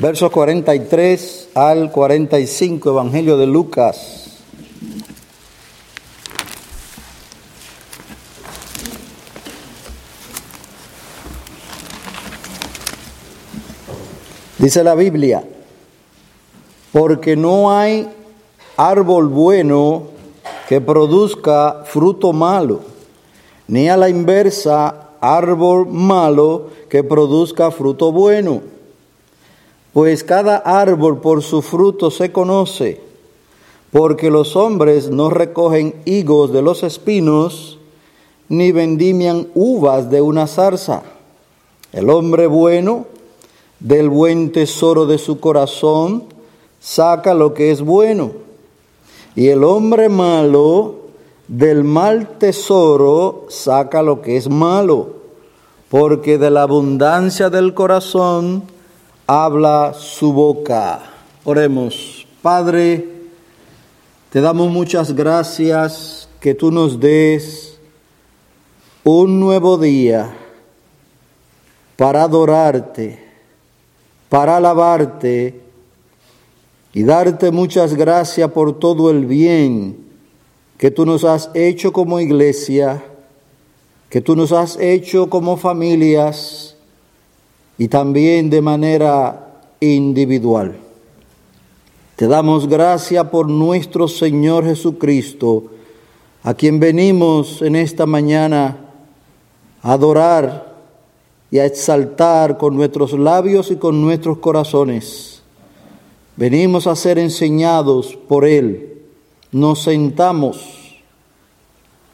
versos 43 al 45, Evangelio de Lucas. Dice la Biblia, porque no hay árbol bueno que produzca fruto malo, ni a la inversa árbol malo que produzca fruto bueno. Pues cada árbol por su fruto se conoce, porque los hombres no recogen higos de los espinos, ni vendimian uvas de una zarza. El hombre bueno, del buen tesoro de su corazón, saca lo que es bueno, y el hombre malo, del mal tesoro, saca lo que es malo, porque de la abundancia del corazón, habla su boca. Oremos, Padre, te damos muchas gracias que tú nos des un nuevo día para adorarte, para alabarte y darte muchas gracias por todo el bien que tú nos has hecho como iglesia, que tú nos has hecho como familias y también de manera individual. Te damos gracias por nuestro Señor Jesucristo, a quien venimos en esta mañana a adorar y a exaltar con nuestros labios y con nuestros corazones. Venimos a ser enseñados por Él. Nos sentamos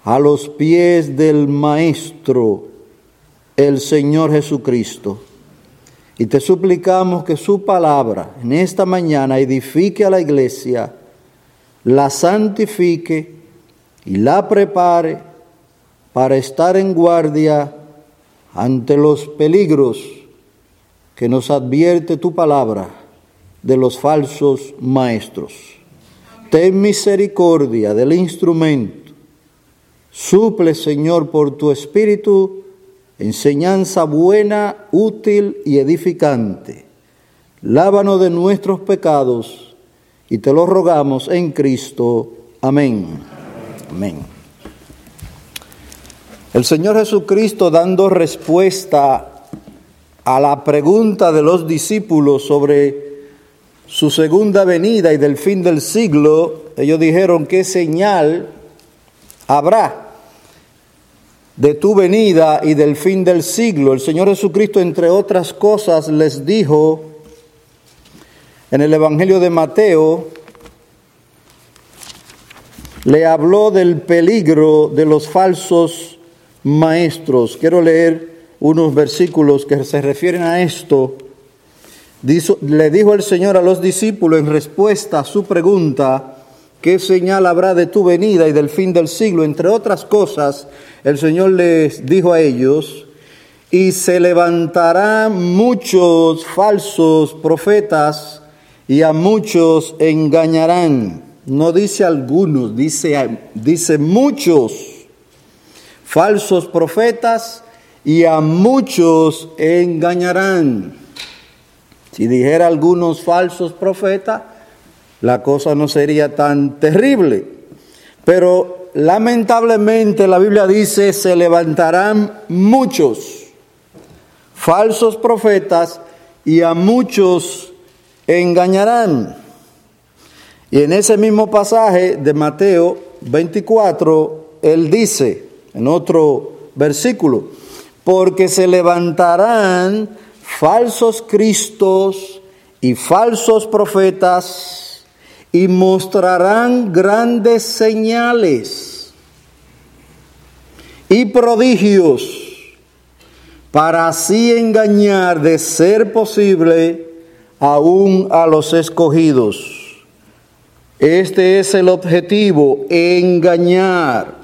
a los pies del Maestro, el Señor Jesucristo. Y te suplicamos que su palabra en esta mañana edifique a la iglesia, la santifique y la prepare para estar en guardia ante los peligros que nos advierte tu palabra de los falsos maestros. Ten misericordia del instrumento. Suple, Señor, por tu espíritu enseñanza buena, útil y edificante. Lávanos de nuestros pecados y te lo rogamos en Cristo. Amén. Amén. El Señor Jesucristo dando respuesta a la pregunta de los discípulos sobre su segunda venida y del fin del siglo, ellos dijeron, ¿qué señal habrá? De tu venida y del fin del siglo. El Señor Jesucristo, entre otras cosas, les dijo en el Evangelio de Mateo, le habló del peligro de los falsos maestros. Quiero leer unos versículos que se refieren a esto. le dijo el Señor a los discípulos en respuesta a su pregunta, ¿qué señal habrá de tu venida y del fin del siglo? Entre otras cosas, el Señor les dijo a ellos, y se levantarán muchos falsos profetas y a muchos engañarán. No dice algunos, dice, dice muchos falsos profetas y a muchos engañarán. Si dijera algunos falsos profetas, la cosa no sería tan terrible. Pero lamentablemente la Biblia dice, se levantarán muchos falsos profetas y a muchos engañarán. Y en ese mismo pasaje de Mateo 24, él dice, en otro versículo, porque se levantarán falsos cristos y falsos profetas y mostrarán grandes señales y prodigios para así engañar de ser posible aún a los escogidos. Este es el objetivo, engañar.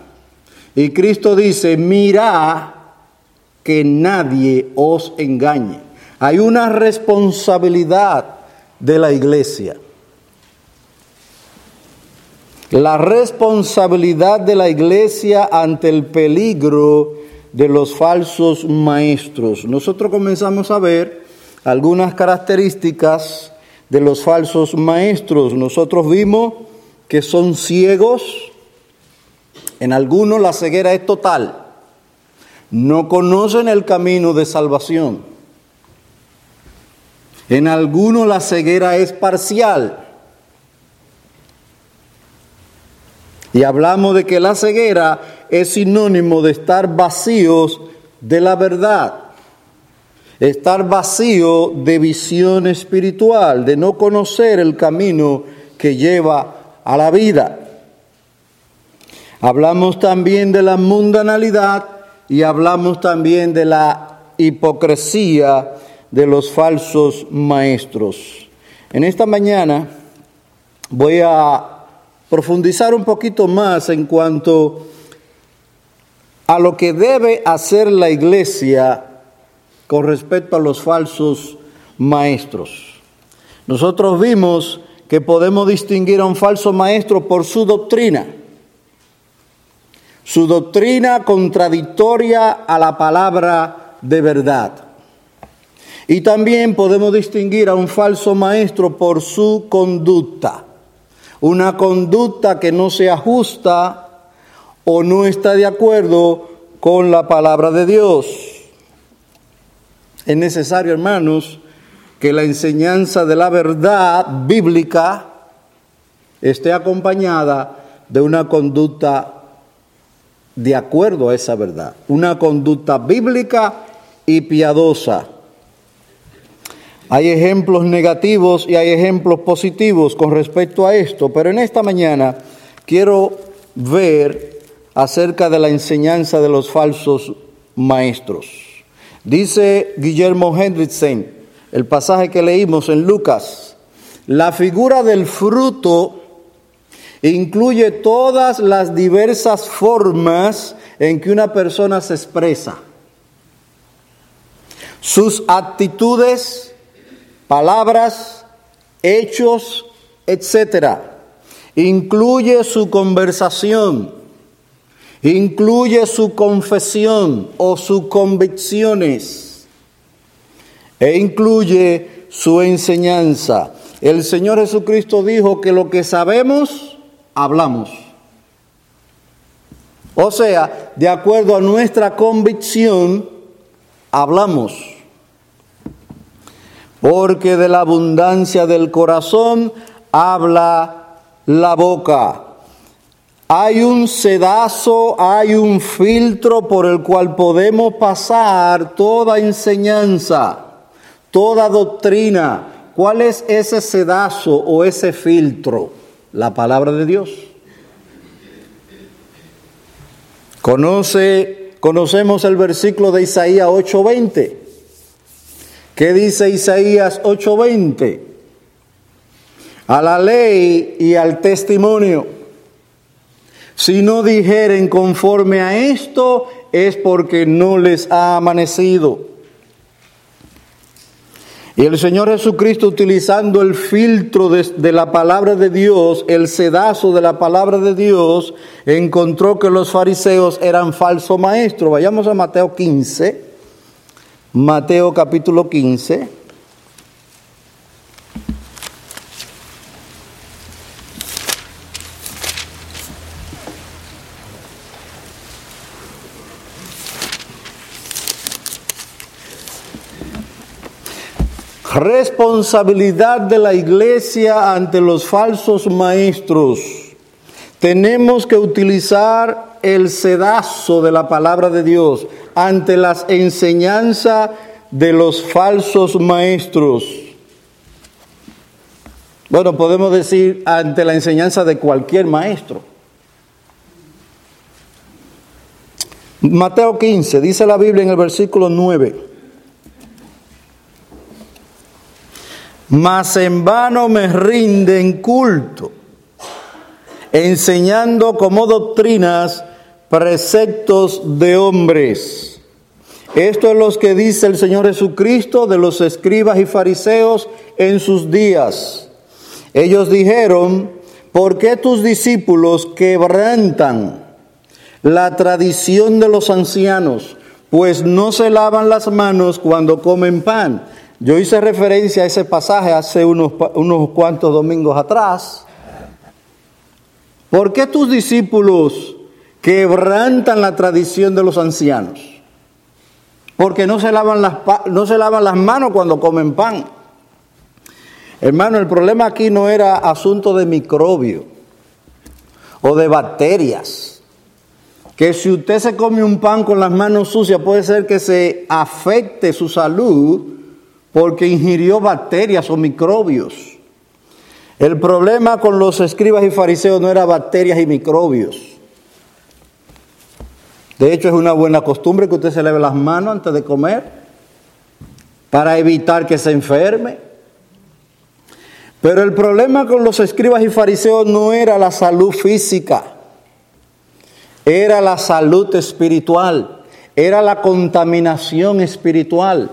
Y Cristo dice, mira que nadie os engañe. Hay una responsabilidad de la iglesia la responsabilidad de la iglesia ante el peligro de los falsos maestros. Nosotros comenzamos a ver algunas características de los falsos maestros. Nosotros vimos que son ciegos, en algunos la ceguera es total, no conocen el camino de salvación. En algunos la ceguera es parcial. Y hablamos de que la ceguera es sinónimo de estar vacíos de la verdad, estar vacío de visión espiritual, de no conocer el camino que lleva a la vida. Hablamos también de la mundanalidad y hablamos también de la hipocresía de los falsos maestros. En esta mañana voy a profundizar un poquito más en cuanto a lo que debe hacer la iglesia con respecto a los falsos maestros. Nosotros vimos que podemos distinguir a un falso maestro por su doctrina, su doctrina contradictoria a la palabra de verdad. Y también podemos distinguir a un falso maestro por su conducta, una conducta que no se ajusta o no está de acuerdo con la palabra de Dios. Es necesario, hermanos, que la enseñanza de la verdad bíblica esté acompañada de una conducta de acuerdo a esa verdad, una conducta bíblica y piadosa. Hay ejemplos negativos y hay ejemplos positivos con respecto a esto, pero en esta mañana quiero ver acerca de la enseñanza de los falsos maestros. Dice Guillermo Hendrickson, el pasaje que leímos en Lucas, la figura del fruto incluye todas las diversas formas en que una persona se expresa. Sus actitudes, palabras, hechos, etc. Incluye su conversación incluye su confesión o sus convicciones e incluye su enseñanza. El Señor Jesucristo dijo que lo que sabemos, hablamos. O sea, de acuerdo a nuestra convicción, hablamos. Porque de la abundancia del corazón habla la boca. Hay un sedazo, hay un filtro por el cual podemos pasar toda enseñanza, toda doctrina. ¿Cuál es ese sedazo o ese filtro? La palabra de Dios. Conoce, conocemos el versículo de Isaías 8:20. ¿Qué dice Isaías 8:20? A la ley y al testimonio si no dijeren conforme a esto, es porque no les ha amanecido. Y el Señor Jesucristo utilizando el filtro de, la palabra de Dios, el sedazo de la palabra de Dios, encontró que los fariseos eran falso maestros. Vayamos a Mateo 15, Mateo capítulo 15. Responsabilidad de la iglesia ante los falsos maestros. Tenemos que utilizar el sedazo de la palabra de Dios ante las enseñanzas de los falsos maestros. Bueno, podemos decir ante la enseñanza de cualquier maestro. Mateo 15, dice la Biblia en el versículo 9. mas en vano me rinden culto, enseñando como doctrinas preceptos de hombres. Esto es lo que dice el Señor Jesucristo de los escribas y fariseos en sus días. Ellos dijeron, ¿por qué tus discípulos quebrantan la tradición de los ancianos? Pues no se lavan las manos cuando comen pan Yo hice referencia a ese pasaje hace unos, unos cuantos domingos atrás. ¿Por qué tus discípulos quebrantan la tradición de los ancianos? Porque no se lavan las, no se lavan las manos cuando comen pan. Hermano, el problema aquí no era asunto de microbio o de bacterias. Que si usted se come un pan con las manos sucias puede ser que se afecte su salud porque ingirió bacterias o microbios. El problema con los escribas y fariseos no era bacterias y microbios. De hecho, es una buena costumbre que usted se lave las manos antes de comer para evitar que se enferme. Pero el problema con los escribas y fariseos no era la salud física, era la salud espiritual, era la contaminación espiritual.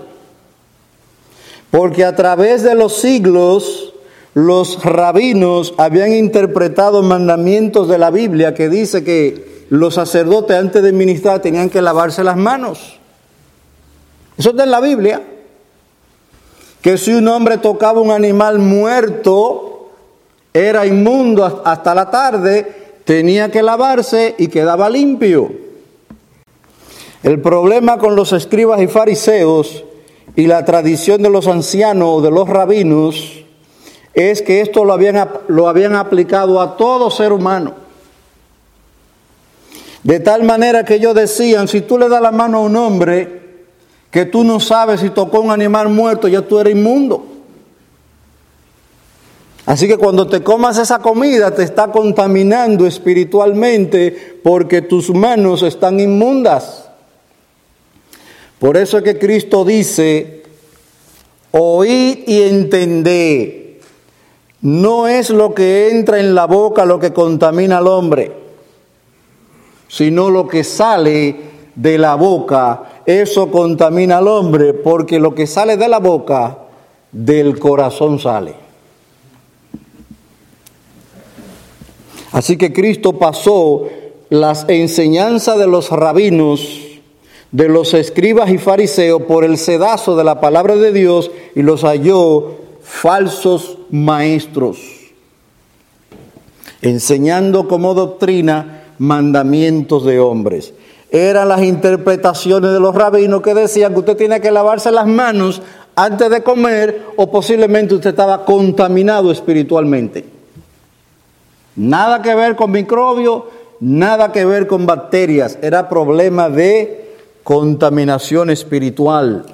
Porque a través de los siglos los rabinos habían interpretado mandamientos de la Biblia que dice que los sacerdotes antes de ministrar tenían que lavarse las manos. Eso está en la Biblia. Que si un hombre tocaba un animal muerto, era inmundo hasta la tarde, tenía que lavarse y quedaba limpio. El problema con los escribas y fariseos y la tradición de los ancianos o de los rabinos es que esto lo habían, lo habían aplicado a todo ser humano. De tal manera que ellos decían, si tú le das la mano a un hombre que tú no sabes si tocó un animal muerto, ya tú eres inmundo. Así que cuando te comas esa comida te está contaminando espiritualmente porque tus manos están inmundas. Por eso es que Cristo dice, oíd y entended, no es lo que entra en la boca lo que contamina al hombre, sino lo que sale de la boca, eso contamina al hombre, porque lo que sale de la boca, del corazón sale. Así que Cristo pasó las enseñanzas de los rabinos de los escribas y fariseos por el sedazo de la palabra de Dios y los halló falsos maestros, enseñando como doctrina mandamientos de hombres. Eran las interpretaciones de los rabinos que decían que usted tiene que lavarse las manos antes de comer o posiblemente usted estaba contaminado espiritualmente. Nada que ver con microbios, nada que ver con bacterias, era problema de contaminación espiritual.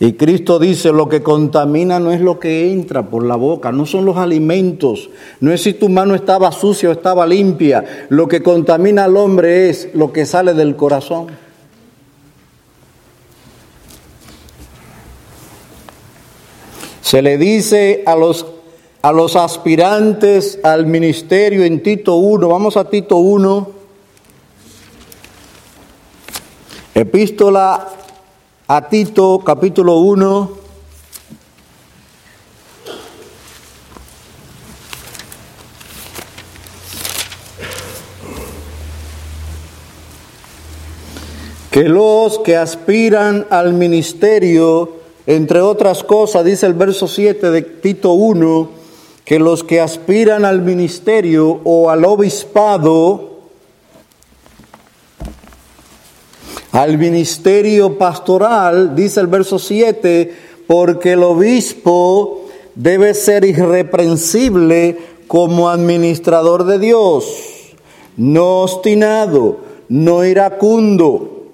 Y Cristo dice, lo que contamina no es lo que entra por la boca, no son los alimentos, no es si tu mano estaba sucia o estaba limpia, lo que contamina al hombre es lo que sale del corazón. Se le dice a los, a los aspirantes al ministerio en Tito 1, vamos a Tito 1, Epístola a Tito, capítulo 1. Que los que aspiran al ministerio, entre otras cosas, dice el verso 7 de Tito 1, que los que aspiran al ministerio o al obispado, al ministerio pastoral, dice el verso 7, porque el obispo debe ser irreprensible como administrador de Dios, no obstinado, no iracundo,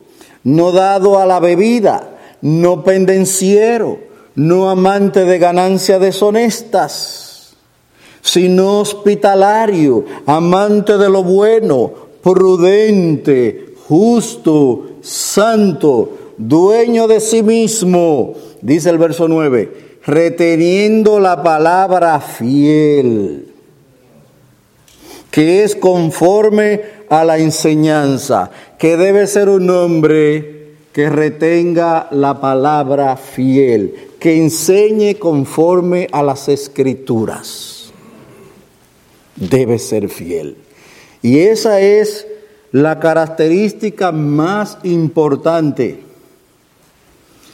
no dado a la bebida, no pendenciero, no amante de ganancias deshonestas, sino hospitalario, amante de lo bueno, prudente, justo, santo, dueño de sí mismo, dice el verso 9, reteniendo la palabra fiel, que es conforme a la enseñanza, que debe ser un hombre que retenga la palabra fiel, que enseñe conforme a las escrituras. Debe ser fiel. Y esa es la característica más importante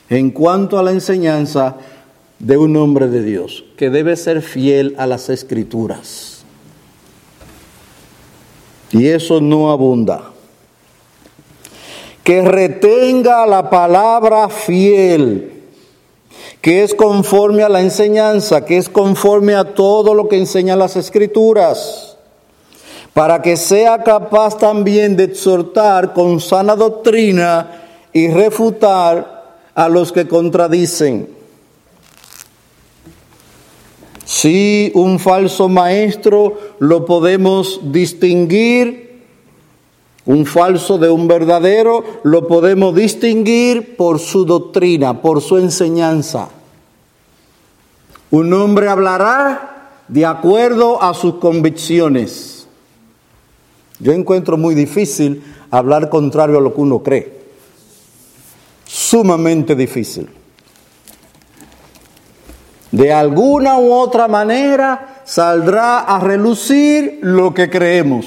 en cuanto a la enseñanza de un hombre de Dios, que debe ser fiel a las escrituras. Y eso no abunda. Que retenga la palabra fiel, que es conforme a la enseñanza, que es conforme a todo lo que enseñan las escrituras, para que sea capaz también de exhortar con sana doctrina y refutar a los que contradicen si un falso maestro lo podemos distinguir, un falso de un verdadero lo podemos distinguir por su doctrina, por su enseñanza. Un hombre hablará de acuerdo a sus convicciones. Yo encuentro muy difícil hablar contrario a lo que uno cree. Sumamente difícil. De alguna u otra manera saldrá a relucir lo que creemos.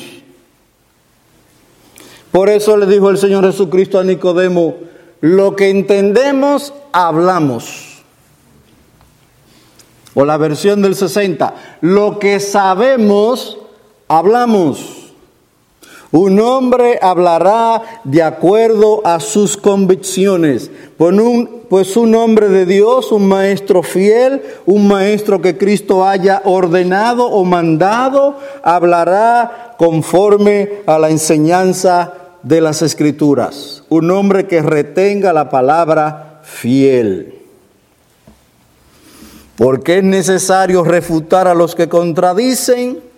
Por eso le dijo el Señor Jesucristo a Nicodemo, lo que entendemos, hablamos. O la versión del 60, lo que sabemos, hablamos. Un hombre hablará de acuerdo a sus convicciones, pues un, pues un hombre de Dios, un maestro fiel, un maestro que Cristo haya ordenado o mandado, hablará conforme a la enseñanza de las escrituras. Un hombre que retenga la palabra fiel. Porque es necesario refutar a los que contradicen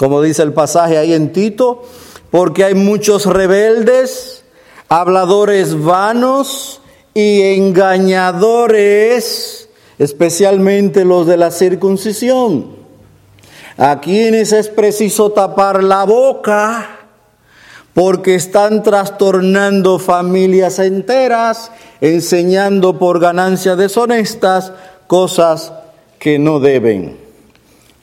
como dice el pasaje ahí en Tito, porque hay muchos rebeldes, habladores vanos y engañadores, especialmente los de la circuncisión, a quienes es preciso tapar la boca porque están trastornando familias enteras, enseñando por ganancias deshonestas cosas que no deben.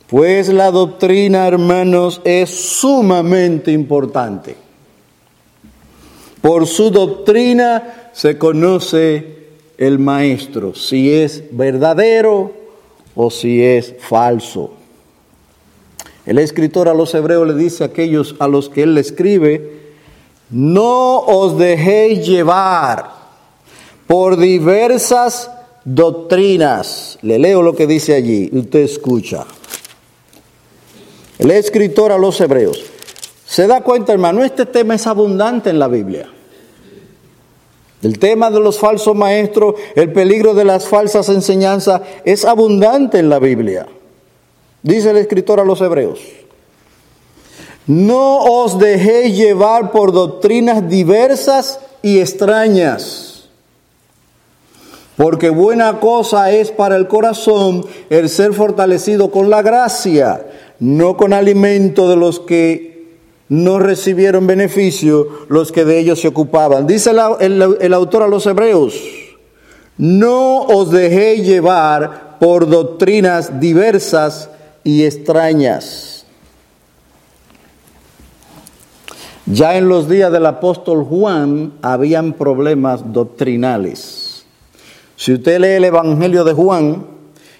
Pues la doctrina, hermanos, es sumamente importante. Por su doctrina se conoce el maestro, si es verdadero o si es falso. El escritor a los hebreos le dice a aquellos a los que él escribe, no os dejéis llevar por diversas doctrinas. Le leo lo que dice allí, usted escucha. El escritor a los hebreos. Se da cuenta, hermano, este tema es abundante en la Biblia. El tema de los falsos maestros, el peligro de las falsas enseñanzas, es abundante en la Biblia. Dice el escritor a los hebreos. No os dejéis llevar por doctrinas diversas y extrañas, porque buena cosa es para el corazón el ser fortalecido con la gracia no con alimento de los que no recibieron beneficio, los que de ellos se ocupaban. Dice el, autor a los hebreos, no os dejéis llevar por doctrinas diversas y extrañas. Ya en los días del apóstol Juan habían problemas doctrinales. Si usted lee el Evangelio de Juan,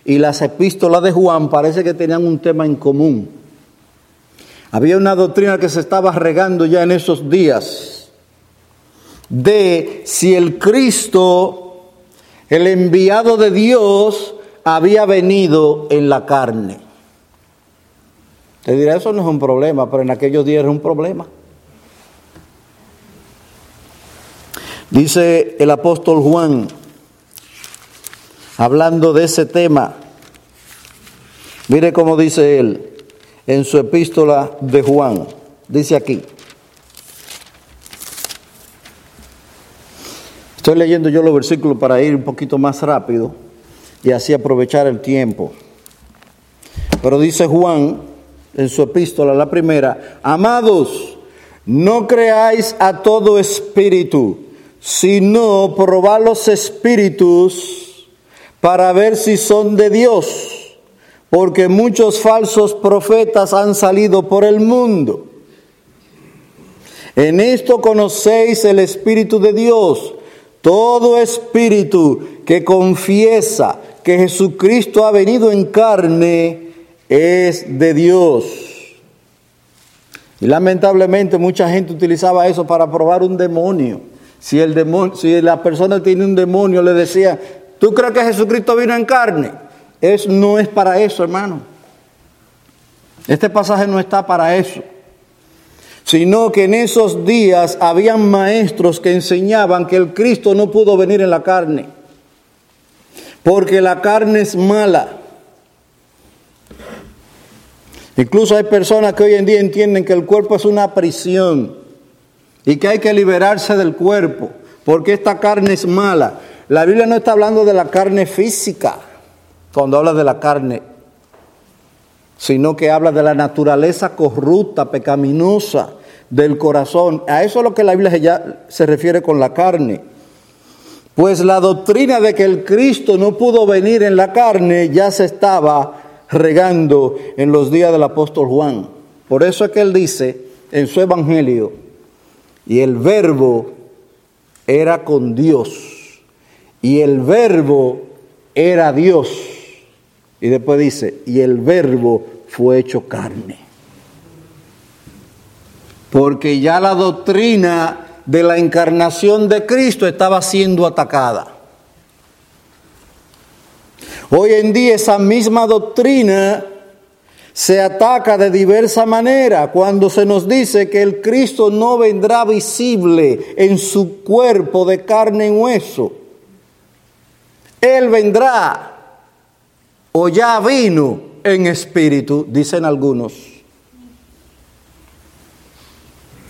y las epístolas de Juan parece que tenían un tema en común. Había una doctrina que se estaba regando ya en esos días de si el Cristo, el enviado de Dios, había venido en la carne. Te dirá, eso no es un problema, pero en aquellos días era un problema. Dice el apóstol Juan, hablando de ese tema. Mire cómo dice él en su epístola de Juan. Dice aquí. Estoy leyendo yo los versículos para ir un poquito más rápido y así aprovechar el tiempo. Pero dice Juan en su epístola, la primera, amados, no creáis a todo espíritu, sino probad los espíritus para ver si son de Dios, porque muchos falsos profetas han salido por el mundo. En esto conocéis el Espíritu de Dios. todo espíritu que confiesa que Jesucristo ha venido en carne es de Dios. Y lamentablemente mucha gente utilizaba eso para probar un demonio. Si, el demonio, si la persona tiene un demonio, le decía, ¿tú crees que Jesucristo vino en carne? Es, no es para eso, hermano. Este pasaje no está para eso sino que en esos días habían maestros que enseñaban que el Cristo no pudo venir en la carne, porque la carne es mala. Incluso hay personas que hoy en día entienden que el cuerpo es una prisión y que hay que liberarse del cuerpo, porque esta carne es mala. La Biblia no está hablando de la carne física, cuando habla de la carne sino que habla de la naturaleza corrupta, pecaminosa del corazón. A eso es lo que la Biblia ya se refiere con la carne. Pues la doctrina de que el Cristo no pudo venir en la carne ya se estaba regando en los días del apóstol Juan. Por eso es que él dice en su evangelio, y el verbo era con Dios, y el verbo era Dios y después dice, y el verbo fue hecho carne. Porque ya la doctrina de la encarnación de Cristo estaba siendo atacada. Hoy en día esa misma doctrina se ataca de diversa manera cuando se nos dice que el Cristo no vendrá visible en su cuerpo de carne y hueso. Él vendrá o ya vino en espíritu, dicen algunos.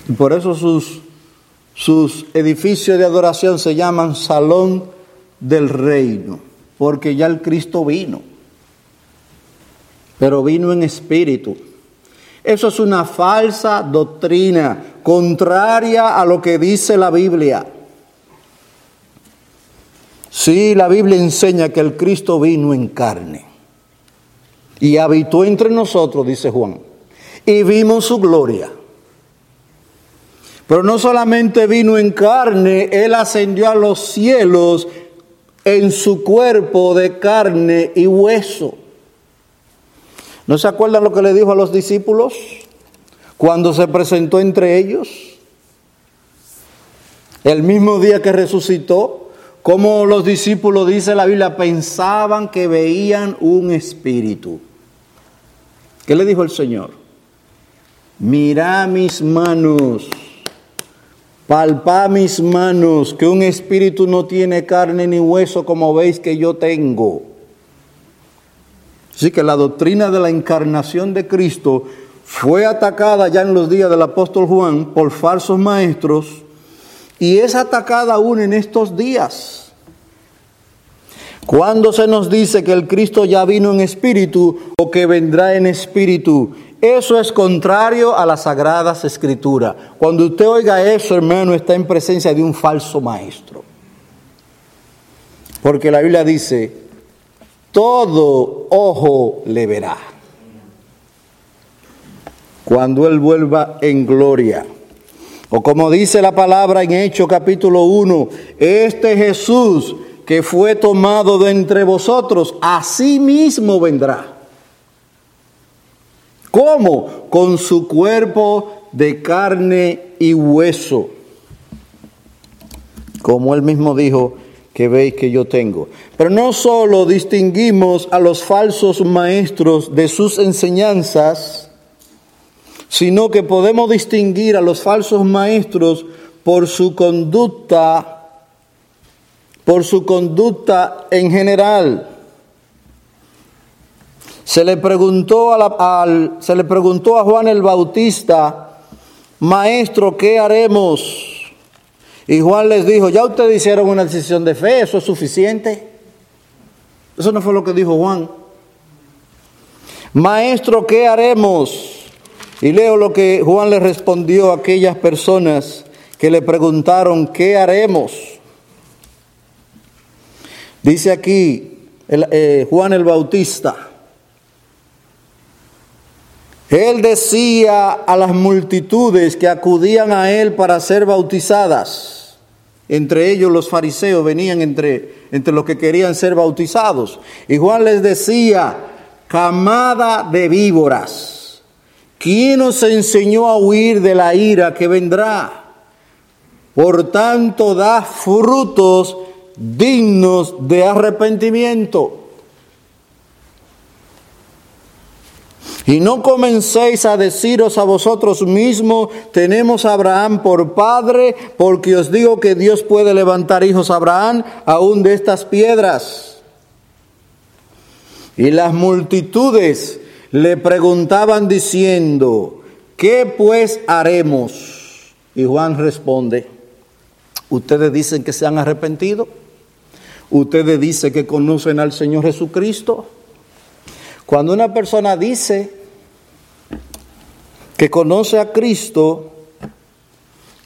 Y por eso sus, sus edificios de adoración se llaman Salón del Reino, porque ya el Cristo vino, pero vino en espíritu. Eso es una falsa doctrina, contraria a lo que dice la Biblia. Sí, la Biblia enseña que el Cristo vino en carne y habitó entre nosotros, dice Juan, y vimos su gloria. Pero no solamente vino en carne, Él ascendió a los cielos en su cuerpo de carne y hueso. ¿No se acuerdan lo que le dijo a los discípulos cuando se presentó entre ellos? El mismo día que resucitó, como los discípulos, dice la Biblia, pensaban que veían un espíritu. ¿Qué le dijo el Señor? Mira mis manos, palpa mis manos, que un espíritu no tiene carne ni hueso como veis que yo tengo. Así que la doctrina de la encarnación de Cristo fue atacada ya en los días del apóstol Juan por falsos maestros y es atacada aún en estos días. Cuando se nos dice que el Cristo ya vino en espíritu o que vendrá en espíritu, eso es contrario a las sagradas escrituras. Cuando usted oiga eso, hermano, está en presencia de un falso maestro. Porque la Biblia dice, todo ojo le verá. Cuando Él vuelva en gloria. O como dice la palabra en Hechos capítulo 1, este Jesús que fue tomado de entre vosotros, así mismo vendrá. ¿Cómo? Con su cuerpo de carne y hueso. Como él mismo dijo, que veis que yo tengo. Pero no solo distinguimos a los falsos maestros de sus enseñanzas, sino que podemos distinguir a los falsos maestros por su conducta por su conducta en general. Se le preguntó a, se le preguntó a Juan el Bautista, Maestro, ¿qué haremos? Y Juan les dijo, ya ustedes hicieron una decisión de fe, eso es suficiente. Eso no fue lo que dijo Juan. Maestro, ¿qué haremos? Y leo lo que Juan le respondió a aquellas personas que le preguntaron, ¿qué haremos? Dice aquí eh, Juan el Bautista, él decía a las multitudes que acudían a él para ser bautizadas, Entre ellos los fariseos venían entre, entre los que querían ser bautizados. Y Juan les decía, camada de víboras, ¿quién os enseñó a huir de la ira que vendrá? Por tanto, da frutos dignos de arrepentimiento. Y no comencéis a deciros a vosotros mismos, tenemos a Abraham por padre, porque os digo que Dios puede levantar hijos a Abraham aún de estas piedras. Y las multitudes le preguntaban diciendo, ¿qué pues haremos? Y Juan responde, ustedes dicen que se han arrepentido, ustedes dicen que conocen al Señor Jesucristo. Cuando una persona dice que conoce a Cristo,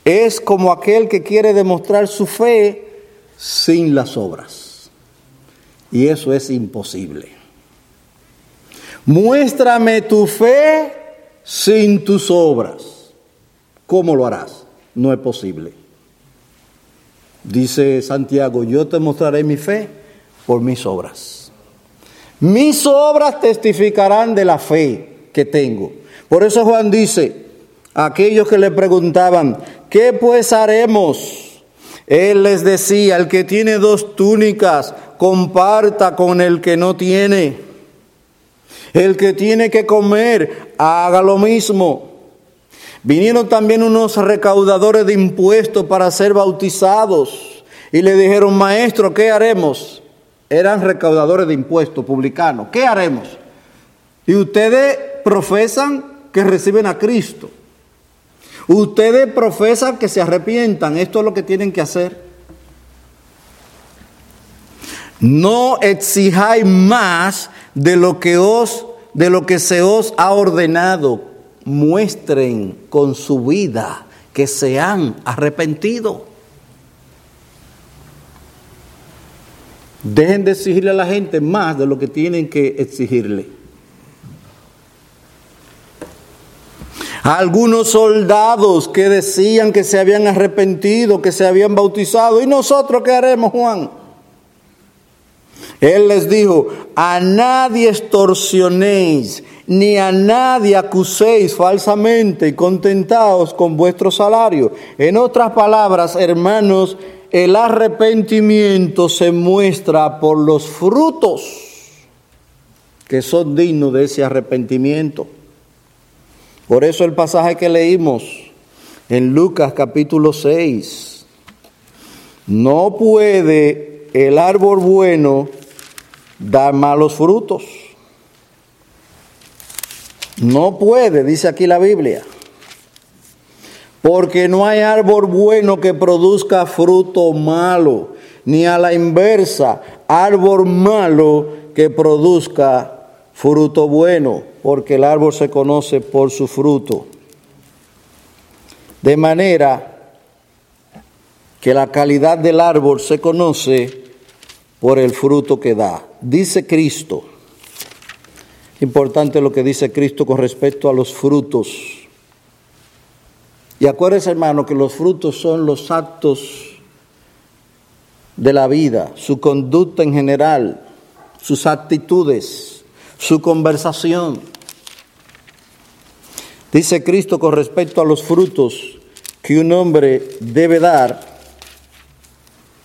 es como aquel que quiere demostrar su fe sin las obras. Y eso es imposible. Muéstrame tu fe sin tus obras. ¿Cómo lo harás? No es posible. Dice Santiago, yo te mostraré mi fe por mis obras. Mis obras testificarán de la fe que tengo. Por eso Juan dice, a aquellos que le preguntaban, ¿qué pues haremos? Él les decía, el que tiene dos túnicas, comparta con el que no tiene. El que tiene que comer, haga lo mismo. Vinieron también unos recaudadores de impuestos para ser bautizados y le dijeron, maestro, ¿qué haremos? eran recaudadores de impuestos publicanos. ¿Qué haremos? Y ustedes profesan que reciben a Cristo. Ustedes profesan que se arrepientan. Esto es lo que tienen que hacer. No exijáis más de lo que os de lo que se os ha ordenado. Muestren con su vida que se han arrepentido. Dejen de exigirle a la gente más de lo que tienen que exigirle. Algunos soldados que decían que se habían arrepentido, que se habían bautizado. ¿Y nosotros qué haremos, Juan? Él les dijo, a nadie extorsionéis, ni a nadie acuséis falsamente y contentaos con vuestro salario. En otras palabras, hermanos, el arrepentimiento se muestra por los frutos que son dignos de ese arrepentimiento. Por eso el pasaje que leímos en Lucas capítulo 6, no puede el árbol bueno dar malos frutos. No puede, dice aquí la Biblia porque no hay árbol bueno que produzca fruto malo, ni a la inversa, árbol malo que produzca fruto bueno, porque el árbol se conoce por su fruto. De manera que la calidad del árbol se conoce por el fruto que da. Dice Cristo, importante lo que dice Cristo con respecto a los frutos y acuérdense, hermano, que los frutos son los actos de la vida, su conducta en general, sus actitudes, su conversación. Dice Cristo con respecto a los frutos que un hombre debe dar,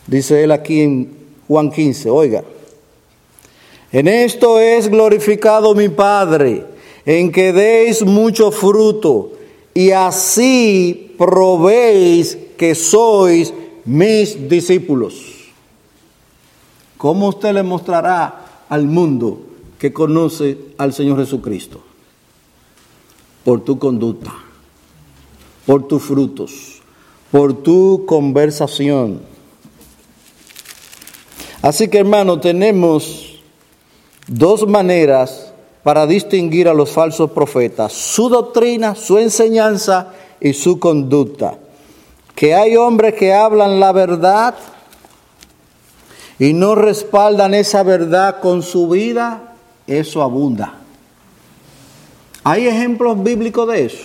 dice él aquí en Juan 15, oiga, en esto es glorificado mi Padre, en que deis mucho fruto y así probéis que sois mis discípulos. ¿Cómo usted le mostrará al mundo que conoce al Señor Jesucristo? Por tu conducta, por tus frutos, por tu conversación. Así que hermano, tenemos dos maneras para distinguir a los falsos profetas, su doctrina, su enseñanza y su conducta. Que hay hombres que hablan la verdad y no respaldan esa verdad con su vida, eso abunda. Hay ejemplos bíblicos de eso.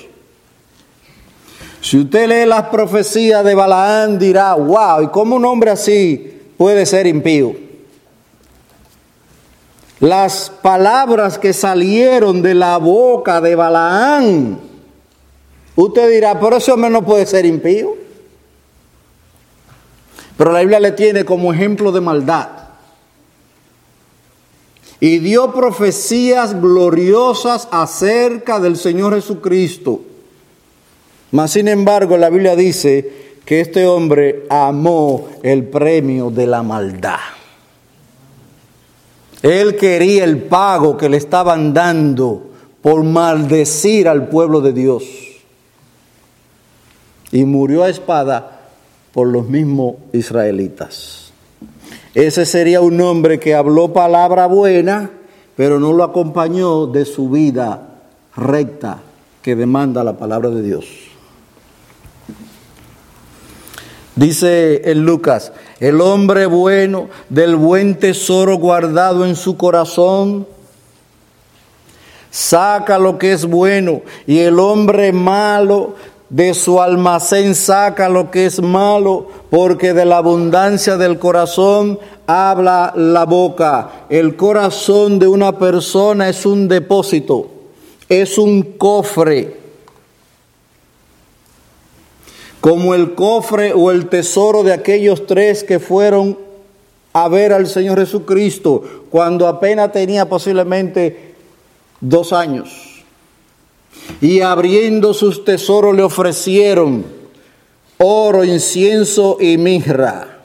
Si usted lee las profecías de Balaán, dirá, wow, ¿y cómo un hombre así puede ser impío? Las palabras que salieron de la boca de Balaán, usted dirá, pero ese hombre no puede ser impío. Pero la Biblia le tiene como ejemplo de maldad. Y dio profecías gloriosas acerca del Señor Jesucristo. Mas sin embargo la Biblia dice que este hombre amó el premio de la maldad. Él quería el pago que le estaban dando por maldecir al pueblo de Dios. Y murió a espada por los mismos israelitas. Ese sería un hombre que habló palabra buena, pero no lo acompañó de su vida recta que demanda la palabra de Dios. Dice en Lucas, el hombre bueno del buen tesoro guardado en su corazón, saca lo que es bueno, y el hombre malo de su almacén saca lo que es malo, porque de la abundancia del corazón habla la boca. El corazón de una persona es un depósito, es un cofre. Como el cofre o el tesoro de aquellos tres que fueron a ver al Señor Jesucristo cuando apenas tenía posiblemente dos años y abriendo sus tesoros le ofrecieron oro, incienso y mirra.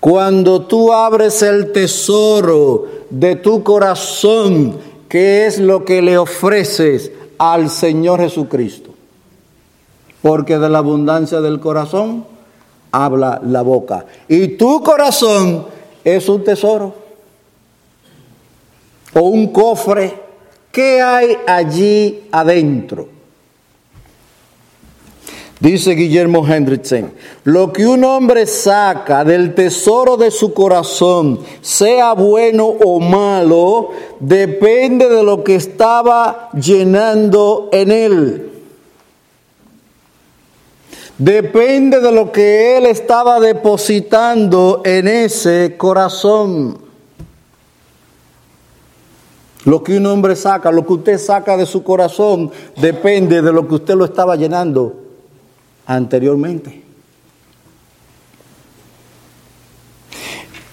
Cuando tú abres el tesoro de tu corazón, ¿qué es lo que le ofreces al Señor Jesucristo? Porque de la abundancia del corazón habla la boca. Y tu corazón es un tesoro o un cofre ¿Qué hay allí adentro? Dice Guillermo Hendrickson, lo que un hombre saca del tesoro de su corazón, sea bueno o malo, depende de lo que estaba llenando en él. Depende de lo que él estaba depositando en ese corazón. Lo que un hombre saca, lo que usted saca de su corazón, depende de lo que usted lo estaba llenando anteriormente.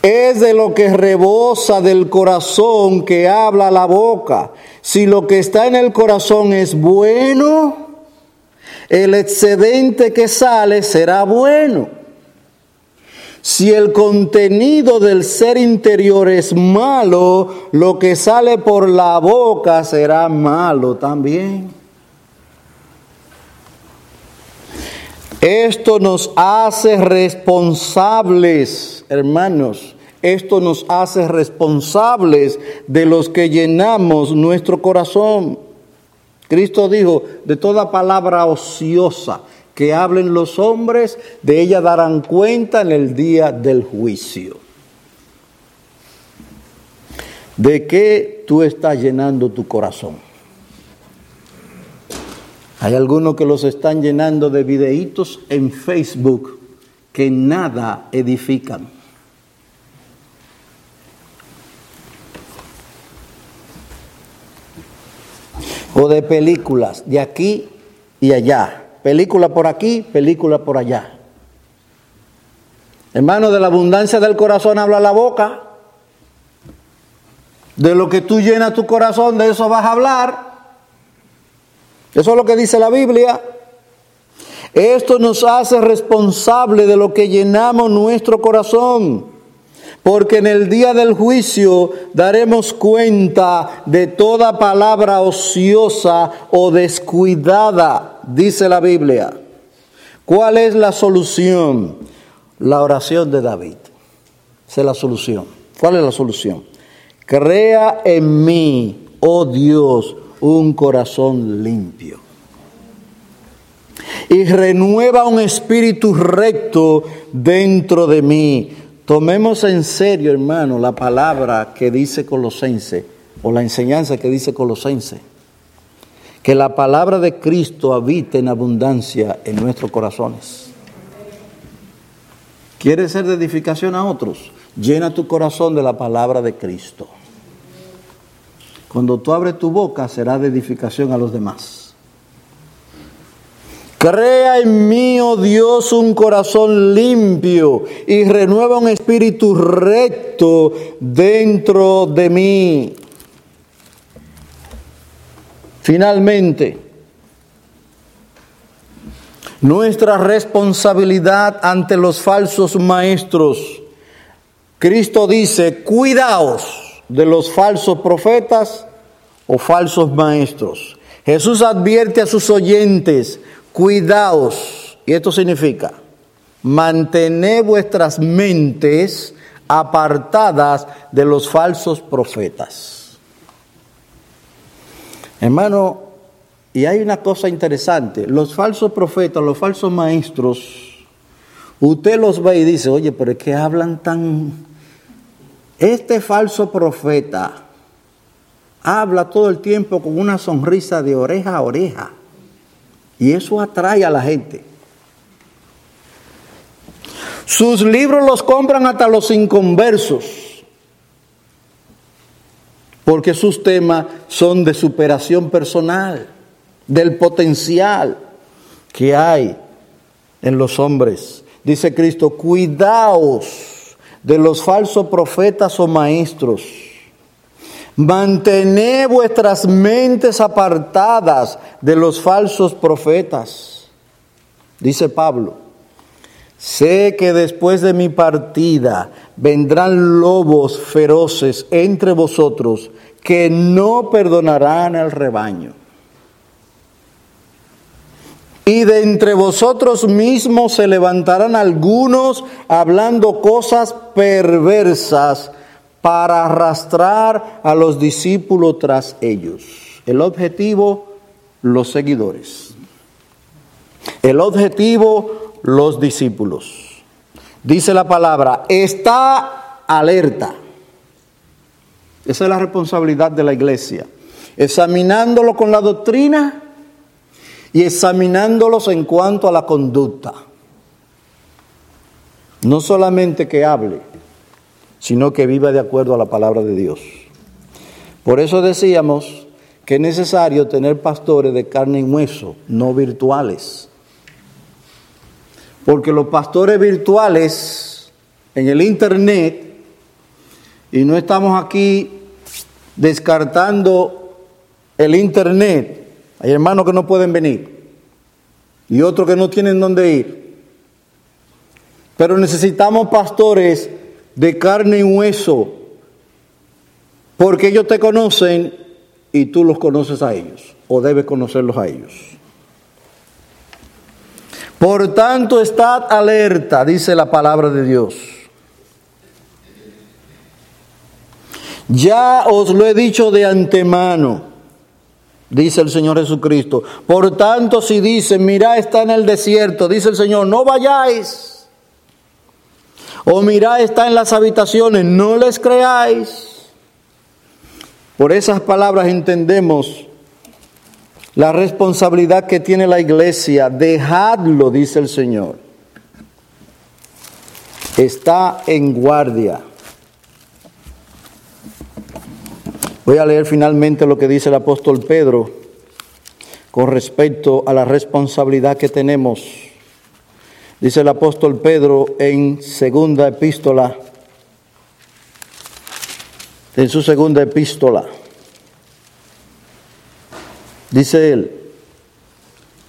Es de lo que rebosa del corazón que habla la boca. Si lo que está en el corazón es bueno, el excedente que sale será bueno. Si el contenido del ser interior es malo, lo que sale por la boca será malo también. Esto nos hace responsables, hermanos. Esto nos hace responsables de los que llenamos nuestro corazón. Cristo dijo, de toda palabra ociosa que hablen los hombres, de ella darán cuenta en el día del juicio. ¿De qué tú estás llenando tu corazón? Hay algunos que los están llenando de videitos en Facebook que nada edifican. O de películas de aquí y allá Película por aquí, película por allá. Hermano, de la abundancia del corazón habla la boca. De lo que tú llenas tu corazón, de eso vas a hablar. Eso es lo que dice la Biblia. Esto nos hace responsable de lo que llenamos nuestro corazón porque en el día del juicio daremos cuenta de toda palabra ociosa o descuidada, dice la Biblia. ¿Cuál es la solución? La oración de David. Esa es la solución. ¿Cuál es la solución? Crea en mí, oh Dios, un corazón limpio. Y renueva un espíritu recto dentro de mí Tomemos en serio, hermano, la palabra que dice Colosense o la enseñanza que dice Colosense. que la palabra de Cristo habite en abundancia en nuestros corazones. ¿Quieres ser de edificación a otros? Llena tu corazón de la palabra de Cristo. Cuando tú abres tu boca será de edificación a los demás. Crea en mí, oh Dios, un corazón limpio y renueva un espíritu recto dentro de mí. Finalmente, nuestra responsabilidad ante los falsos maestros. Cristo dice, cuidaos de los falsos profetas o falsos maestros. Jesús advierte a sus oyentes, cuidaos, y esto significa, mantened vuestras mentes apartadas de los falsos profetas. Hermano, y hay una cosa interesante, los falsos profetas, los falsos maestros, usted los ve y dice, oye, pero es que hablan tan... Este falso profeta habla todo el tiempo con una sonrisa de oreja a oreja. Y eso atrae a la gente. Sus libros los compran hasta los inconversos, porque sus temas son de superación personal del potencial que hay en los hombres. Dice Cristo, cuidaos de los falsos profetas o maestros. Mantened vuestras mentes apartadas de los falsos profetas. Dice Pablo, sé que después de mi partida vendrán lobos feroces entre vosotros que no perdonarán al rebaño. Y de entre vosotros mismos se levantarán algunos hablando cosas perversas para arrastrar a los discípulos tras ellos. El objetivo, los seguidores. El objetivo, los discípulos. Dice la palabra, está alerta. Esa es la responsabilidad de la iglesia. Examinándolo con la doctrina y examinándolos en cuanto a la conducta. No solamente que hable, sino que viva de acuerdo a la palabra de Dios. Por eso decíamos que es necesario tener pastores de carne y hueso, no virtuales. Porque los pastores virtuales en el Internet, y no estamos aquí descartando el Internet, hay hermanos que no pueden venir y otros que no tienen dónde ir. Pero necesitamos pastores de carne y hueso, porque ellos te conocen y tú los conoces a ellos, o debes conocerlos a ellos. Por tanto, estad alerta, dice la palabra de Dios. Ya os lo he dicho de antemano dice el Señor Jesucristo. Por tanto, si dicen, mira, está en el desierto, dice el Señor, no vayáis. O mira, está en las habitaciones, no les creáis. Por esas palabras entendemos la responsabilidad que tiene la iglesia. Dejadlo, dice el Señor. Está en guardia. Voy a leer finalmente lo que dice el apóstol Pedro con respecto a la responsabilidad que tenemos. Dice el apóstol Pedro en segunda epístola, en su segunda epístola. Dice él,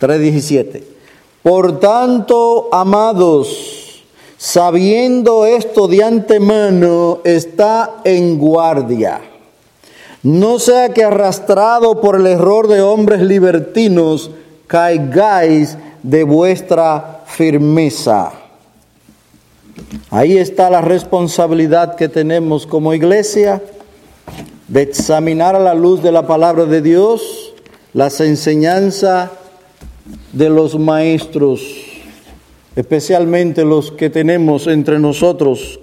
3.17, por tanto, amados, sabiendo esto de antemano, está en guardia no sea que arrastrado por el error de hombres libertinos caigáis de vuestra firmeza. Ahí está la responsabilidad que tenemos como iglesia de examinar a la luz de la palabra de Dios las enseñanzas de los maestros, especialmente los que tenemos entre nosotros.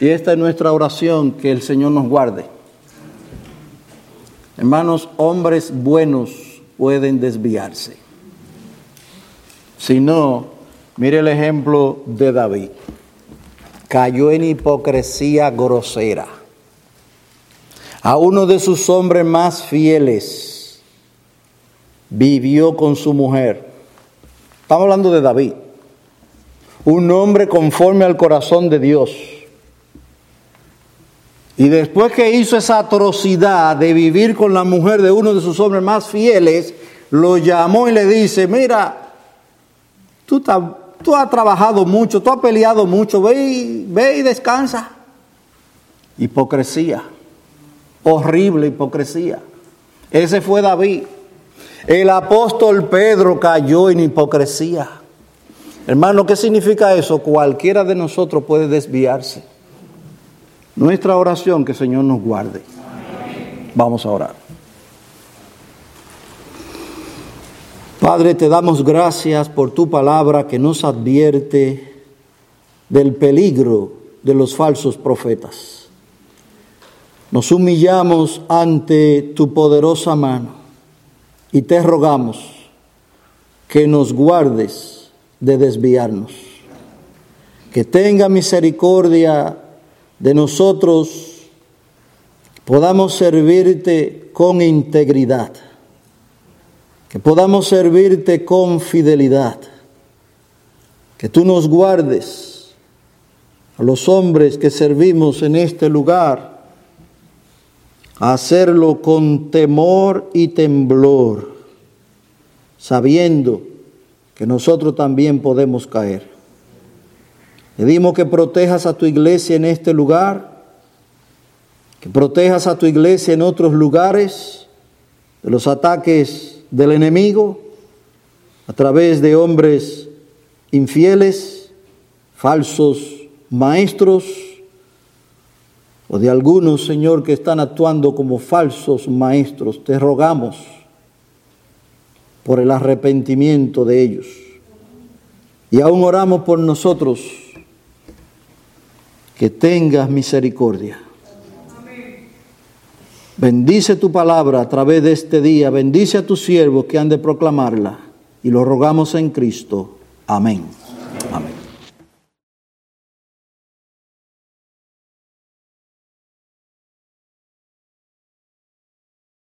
Y esta es nuestra oración, que el Señor nos guarde. Hermanos, hombres buenos pueden desviarse. Si no, mire el ejemplo de David. Cayó en hipocresía grosera. A uno de sus hombres más fieles vivió con su mujer. Estamos hablando de David. Un hombre conforme al corazón de Dios. Y después que hizo esa atrocidad de vivir con la mujer de uno de sus hombres más fieles, lo llamó y le dice, mira, tú, has trabajado mucho, tú has peleado mucho, ve y, ve y descansa. Hipocresía, horrible hipocresía. Ese fue David. El apóstol Pedro cayó en hipocresía. Hermano, ¿qué significa eso? Cualquiera de nosotros puede desviarse. Nuestra oración, que el Señor nos guarde. Vamos a orar. Padre, te damos gracias por tu palabra que nos advierte del peligro de los falsos profetas. Nos humillamos ante tu poderosa mano y te rogamos que nos guardes de desviarnos. Que tenga misericordia de nosotros podamos servirte con integridad, que podamos servirte con fidelidad, que tú nos guardes a los hombres que servimos en este lugar, a hacerlo con temor y temblor, sabiendo que nosotros también podemos caer. Pedimos que protejas a tu iglesia en este lugar, que protejas a tu iglesia en otros lugares de los ataques del enemigo a través de hombres infieles, falsos maestros o de algunos, Señor, que están actuando como falsos maestros. Te rogamos por el arrepentimiento de ellos. Y aún oramos por nosotros que tengas misericordia. Bendice tu palabra a través de este día, bendice a tus siervos que han de proclamarla y lo rogamos en Cristo. Amén.